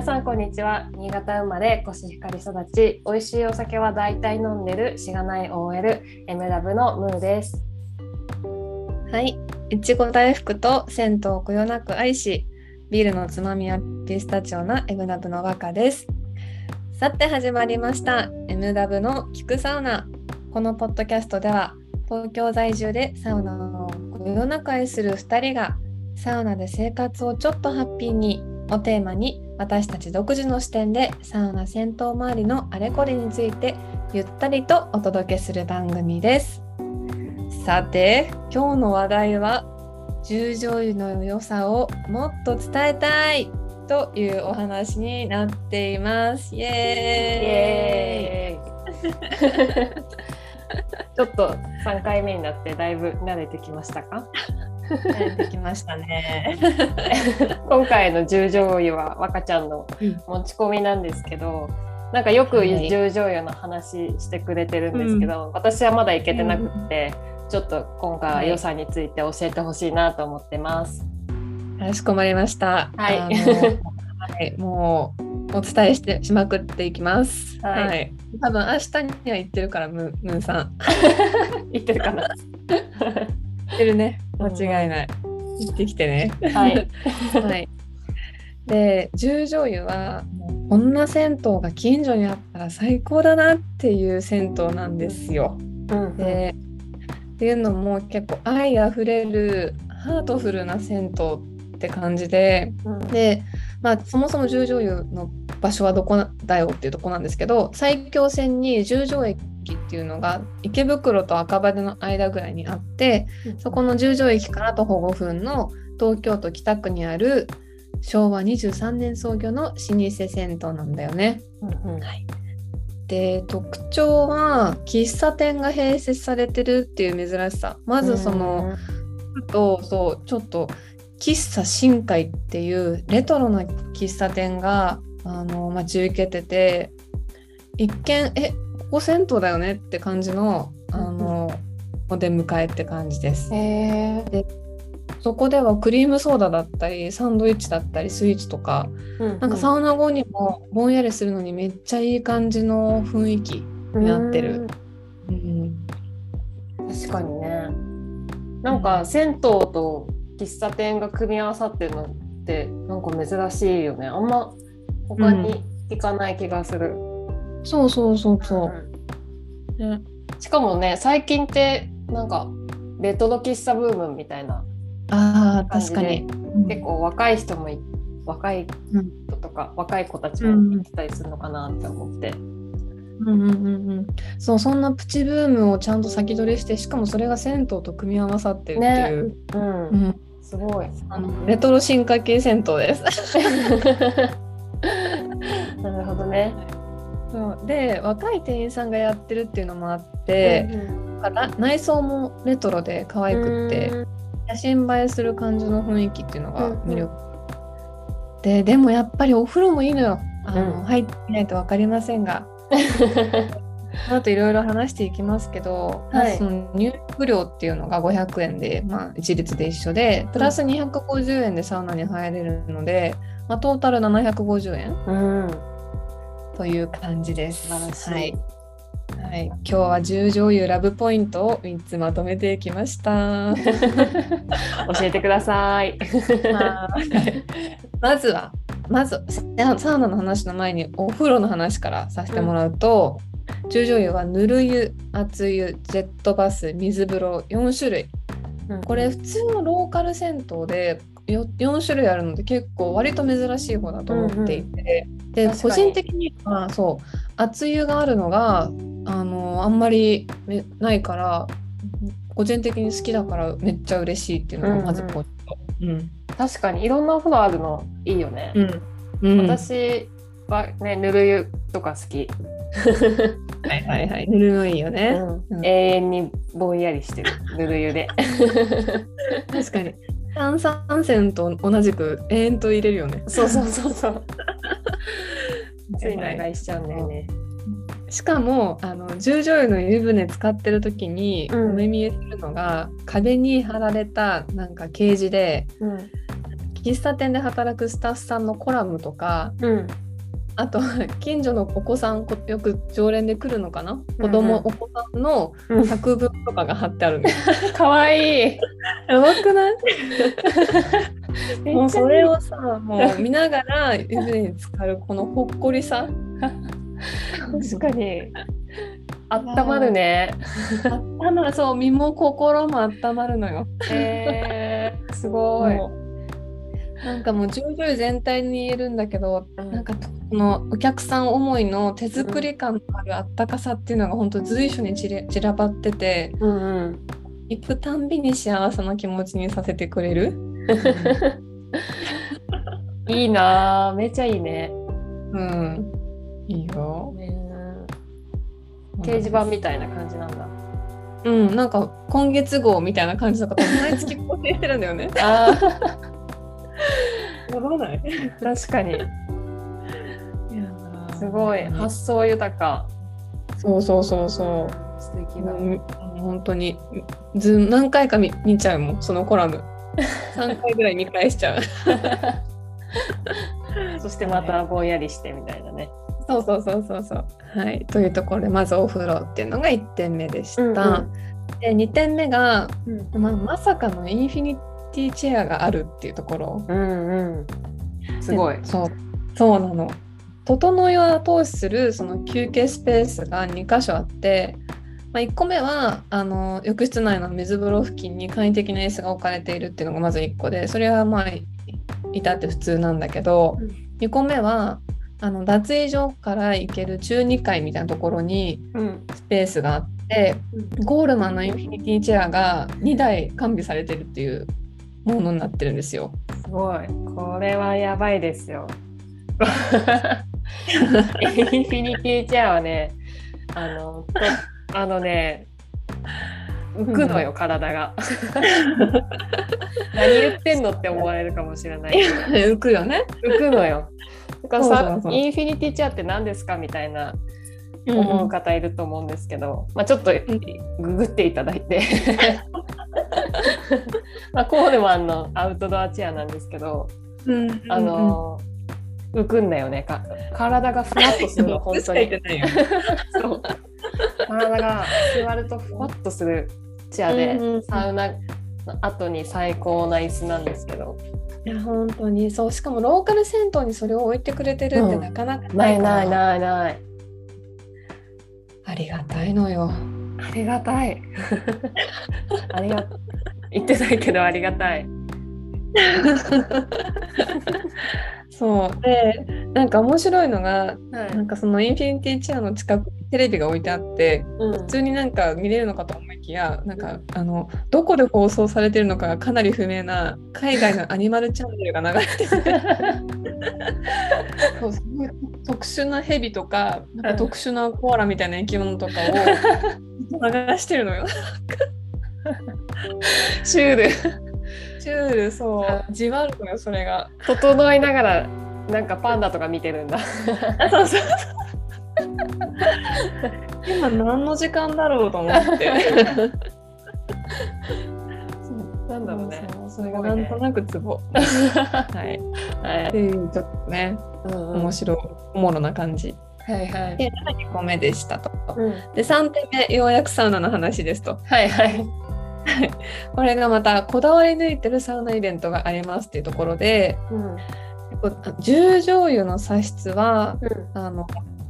皆さんこんにちは。新潟生まれコシヒカリ育ち。美味しいお酒は大体飲んでるしがない OL エムラブのムーです。はい、いちご大福と銭湯をこよなく愛し、ビールのつまみはピスタチオなエムダブの和歌です。さて始まりました、エムダブの聞くサウナ。このポッドキャストでは、東京在住でサウナをこよなく愛する2人が、サウナで生活をちょっとハッピーにをテーマに、私たち独自の視点でサウナ銭湯周りのあれこれについてゆったりとお届けする番組です。さて今日の話題は十条油の良さをもっと伝えたいというお話になっています。イエーイエーイ ちょっと3回目になってだいぶ慣れてきましたか？慣れてきましたね。今回の十条油は若ちゃんの持ち込みなんですけどなんかよくはい十条油の話してくれてるんですけど、私はまだ行けてなくって、ちょっと今回は良さについて教えてほしいなと思ってます。かしこまりました。はいはい、もうお伝えしてしまくっていきます。はい多分明日には行ってるからムムーンさん。言ってるかな行ってるね。間違いない。行ってきてね。はい。はい。で、十条湯はこんな銭湯が近所にあったら最高だなっていう銭湯なんですよ。うんで、っていうのも結構愛あふれるハートフルな銭湯って感じで、うんで、まあそもそも十条湯の場所はどこだよっていうとこなんですけど、埼京線に十条駅っていうのが池袋と赤羽の間ぐらいにあって、そこの十条駅から徒歩5分の東京都北区にある昭和23年創業の老舗銭湯なんだよね。うんうん。で特徴は喫茶店が併設されてるっていう珍しさ。まずその、とそうちょっと喫茶深海っていうレトロな喫茶店があの待ち受けてて一見えここ銭湯だよねって感じのあのお出迎えって感じです。へえそこではクリームソーダだったりサンドイッチだったりスイーツとかなんかサウナ後にもぼんやりするのにめっちゃいい感じの雰囲気になってる。うん。確かにね。なんか銭湯と喫茶店が組み合わさってるのってなんか珍しいよね。あんま他に行かない気がする、そうそうそうそう。う。ね。んしかもね最近ってなんかレトロ喫茶ブームみたいなあ確かに。結構若い人もい若いうん。人とか若い子たちも行ってたりするのかなって思って、うんうんうんうん、そうそんなプチブームをちゃんと先取りしてしかもそれが銭湯と組み合わさってるっていう、うん。うん、すごい。あのレトロ進化系銭湯です。なるほどね。そう。で若い店員さんがやってるっていうのもあって、な内装もレトロで可愛くって、写真映えする感じの雰囲気っていうのが魅力、ででもやっぱりお風呂もいいのよ。あの、うん。入ってみないと分かりませんが。この後いろいろ話していきますけど、まずその入浴料っていうのが500円で、まあ、一律で一緒でプラス250円でサウナに入れるので、まあ、トータル750円。うん、という感じです。はいはい、今日は十条湯ラブポイントを3つまとめてきました。教えてください。はいまずはまずササウナの話の前にお風呂の話からさせてもらうと、十条湯はぬる湯熱湯ジェットバス水風呂4種類これ普通のローカル銭湯でよ4種類あるので結構割と珍しい方だと思っていて、で確かに個人的にはそう熱湯があるのがあのあんまりめないから個人的に好きだからめっちゃ嬉しいっていうのがまずポイント。うん確かにいろんなお風呂あるのいいよね。うんうん私はねぬる湯とか好き。はいはいはい。ぬるのいいよね。うん永遠にぼんやりしてるぬる湯で。確かに。炭酸泉と同じく永遠と入れるよね。そうそうそうそう。ついはい長居しちゃうんだよね。しかもあの十条湯の湯船使ってる時にうんお目見えするのが、壁に貼られたなんか掲示でうん「喫茶店で働くスタッフさんのコラムとかうんあと 近所のお子さんこよく常連で来るのかな？子うん供、うん。お子さんのうん。作文とかが貼ってあるんです。かわいい。やばくない？もうそれををさもう見ながら湯船に浸かるこのほっこりさ。確かに。あったまるね。あったまそう身も心もあったまるのよ。えー、すごいなんかもう徐々に全体に言えるんだけど、うん。なんかこのお客さん思いの手作り感のあるあったかさっていうのが本当随所に散れ散らばっててうんうん。行くたんびに幸せな気持ちにさせてくれる？いいなぁめちゃいいね。うん、いいよ。掲示板みたいな感じなんだ。うん、なんか今月号みたいな感じとか毎月更新してるんだよね。あやばない。ー確かに。すごい。発想豊か。そうそうそうそう。素敵だ、もう本当に。ず何回か見見ちゃうもん。そのコラム。3回ぐらい見返しちゃう。そしてまたぼんやりしてみたいなね。そうそうそうそうそう。はい。というところでまずお風呂っていうのが1点目でした、うんうん。で2点目が、うん。まあ、まさかのインフィニティチェアがあるっていうところ。うんうん。すごい。でそうそうなの。整いを後押しするその休憩スペースが2箇所あって、まあ、1個目はあの浴室内の水風呂付近に簡易的な椅子が置かれているっていうのがまず1個でそれはまあい至って普通なんだけど、うん。2個目はあの脱衣所から行ける中2階みたいなところにうん。スペースがあってゴールマンのインフィニティチェアが2台完備されてるっていうものになってるんですよ。すごい。これはやばいですよ。インフィニティチェアはねあのとあのね浮くのよ、体が。何言ってんのって思われるかもしれない。けど浮くよね。浮くのよ。だからさインフィニティチェアって何ですかみたいな思う方いると思うんですけど、まあ、ちょっとググっていただいて まあコールマンのアウトドアチェアなんですけど、うんうんあの浮くんだよね。か体がふわっとするの 本当に。そう。体が座るとふわっとするチェアで、うんうんうん。サウナの後に最高な椅子なんですけど。いや本当に。そうしかもローカル銭湯にそれを置いてくれてるってうん。なかなかないないいないない。ありがたいのよ。ありがたい。ありが言ってないけどありがたい。そう。でなんか面白いのがはい。なんかそのインフィニティチェアの近くにテレビが置いてあってうん。普通になんか見れるのかと思いきやなんかあのどこで放送されてるのかがかなり不明な海外のアニマルチャンネルが流れてて。そうすごい特殊なヘビとかなんか特殊なコアラみたいな生き物とかを 流してるのよ。シュールチュールそうじわるのよそれが。整いながらなんかパンダとか見てるんだそうそう今何の時間だろうと思って。なんだろうねそれがなんとなくツボ。はい。はいっていうちょっとねうん面白いおもろな感じ。はいはいで2個目でしたと。うんで3点目ようやくサウナの話ですと。はいはいこれがまたこだわり抜いてるサウナイベントがありますっていうところでうん。十乗湯の茶室はうん。あの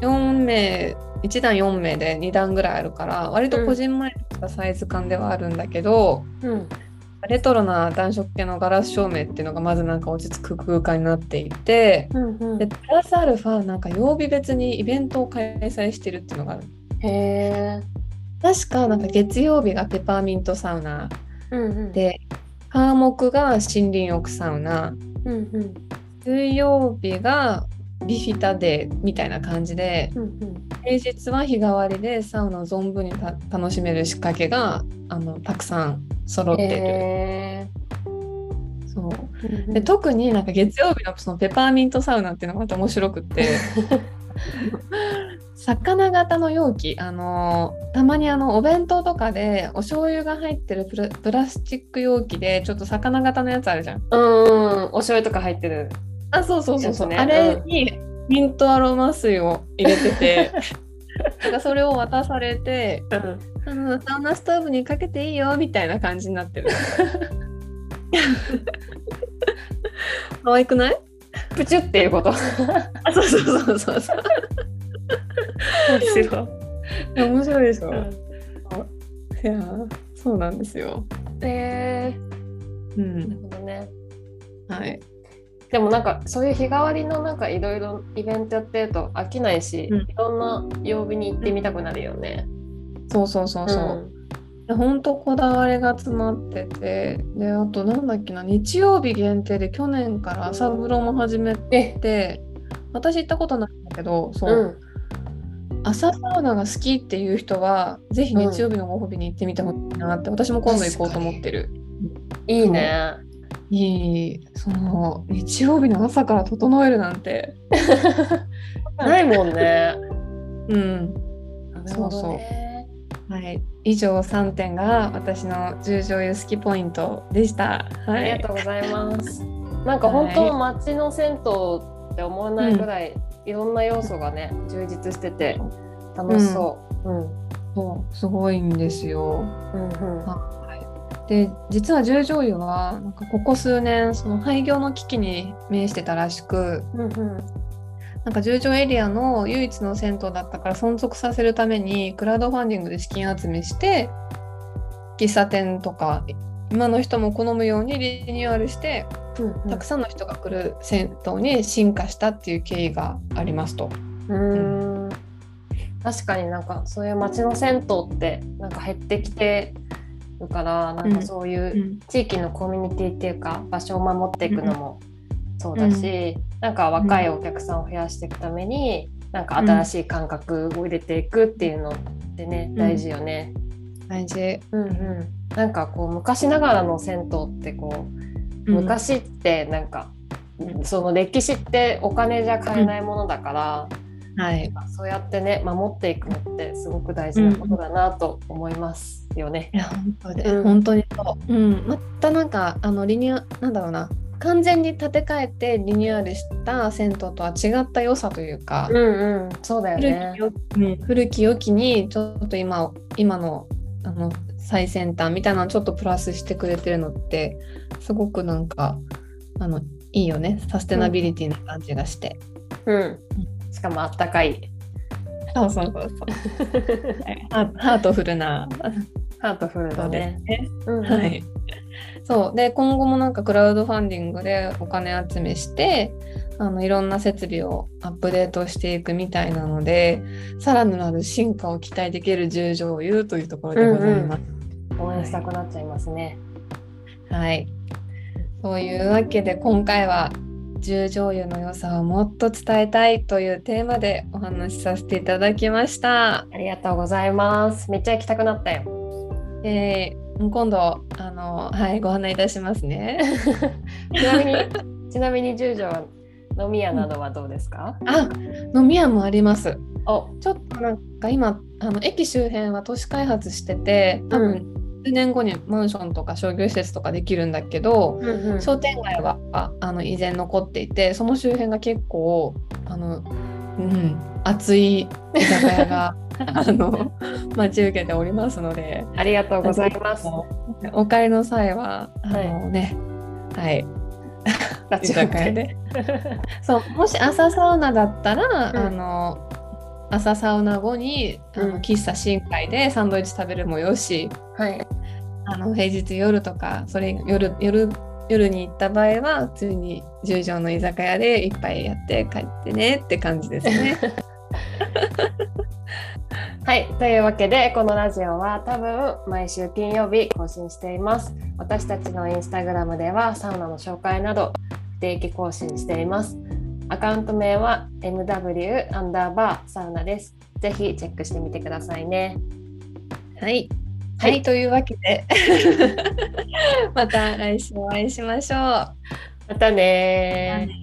4名1段4名で2段ぐらいあるから割とこじんまりとしたサイズ感ではあるんだけど、うん。レトロな暖色系のガラス照明っていうのがまずなんか落ち着く空間になっていてうんうん。でプラスアルファなんか曜日別にイベントを開催してるっていうのがある。へえ確かなんか月曜日がペパーミントサウナうんうん。で火木が森林浴サウナ。うんうん。水曜日がビフィタデーみたいな感じでうんうん。平日は日替わりでサウナを存分にた楽しめる仕掛けがあのたくさん揃ってる。へそう。ーで特になんか月曜日のそのペパーミントサウナっていうのがまた面白くって 魚型の容器あのたまにあのお弁当とかでお醤油が入ってるプラプラスチック容器でちょっと魚型のやつあるじゃん。うん、お醤油とか入ってる。あそうそうそうそう、ねあれにミントアロマ水を入れてて なんかそれを渡されてうん、あのサウナストーブにかけていいよみたいな感じになってる。可愛くない？プチュっていうこと。あそうそうそうそうそう。面白い。面白いでしょ？うんいやそうなんですよ。えー、うんなるほどね。はい。でもなんかそういう日替わりのなんかいろいろイベントやってると飽きないし、うんいろんな曜日に行ってみたくなるよね。そうそうそうそう。いや本当こだわりが詰まっててであとなんだっけな日曜日限定で去年から朝風呂も始めえ、て私行ったことないんだけどそう、うん、朝サウナが好きっていう人はぜひ日曜日のご褒美に行ってみてほしいなって、私も今度行こうと思ってる。いいね。いいその日曜日の朝から整えるなんて ないもんね。うんなるほどね。はい以上3点が私の十条湯好きポイントでした。はありいがとうございます。なんか本当街の銭湯って思わないぐらい、いろんな要素がね充実してて楽しそう。うん、そうすごいんですよ。うん、うん、で実は十条湯はなんかここ数年その廃業の危機に面してたらしくうん、うん、なんか十条エリアの唯一の銭湯だったから存続させるためにクラウドファンディングで資金集めして喫茶店とか今の人も好むようにリニューアルしてうん、たくさんの人が来る銭湯に進化したっていう経緯がありますと。うん。確かになんかそういう街の銭湯ってなんか減ってきてるからなんかそういう地域のコミュニティっていうか場所を守っていくのもそうだし、なんか若いお客さんを増やしていくためになんか新しい感覚を入れていくっていうのってね、ん。大事よね。大事。うんうん、なんかこう昔ながらの銭湯ってこう昔ってなんか、その歴史ってお金じゃ買えないものだから、はい。そうやってね守っていくのってすごく大事なことだなと思いますよね。いや本当で、うん本当にそう。うん。またなんかあのリニューなんだろうな。完全に建て替えてリニューアルした銭湯とは違った良さというか、うんうん、そうだよね古き良きにちょっと今今のあの最先端みたいなのをちょっとプラスしてくれてるのってすごくなんかあのいいよねサステナビリティな感じがして。うん。しかもあったかい。そうそうそうそう。はいハートフルなハートフルだね。ね。うんうんはい。そうで今後もなんかクラウドファンディングでお金集めしてあのいろんな設備をアップデートしていくみたいなのでさらなる進化を期待できる十条湯というところでございます。応援したくなっちゃいますね。はい。そういうわけで今回は十条湯の良さをもっと伝えたいというテーマでお話しさせていただきました。ありがとうございます。めっちゃ行きたくなったよ。えー今度あのはいご案内いたしますね。ちなみに、ちなみに十条飲み屋などはどうですか？あ飲み屋もあります。お、ちょっとなんか今あの駅周辺は都市開発してて多分数年後にマンションとか商業施設とかできるんだけど、うんうん。商店街はああの依然残っていてその周辺が結構あの、うん、熱い居酒屋が あの待ち受けておりますのでありがとうございます。お帰りの際はあの、ねはい。居立ち寄って。酒屋で そうもし朝サウナだったら、うんあの朝サウナ後にあの、うん喫茶深海でサンドイッチ食べるもよしはい。あの平日夜とかそれ夜夜夜に行った場合は普通に十条の居酒屋で一杯やって帰ってねって感じですね。はい、というわけでこのラジオは多分毎週金曜日更新しています。私たちのインスタグラムではサウナの紹介など不定期更新しています。アカウント名は MW アンダーバーサウナです。ぜひチェックしてみてくださいね。はい、ははいい、というわけで また来週お会いしましょう。またねー。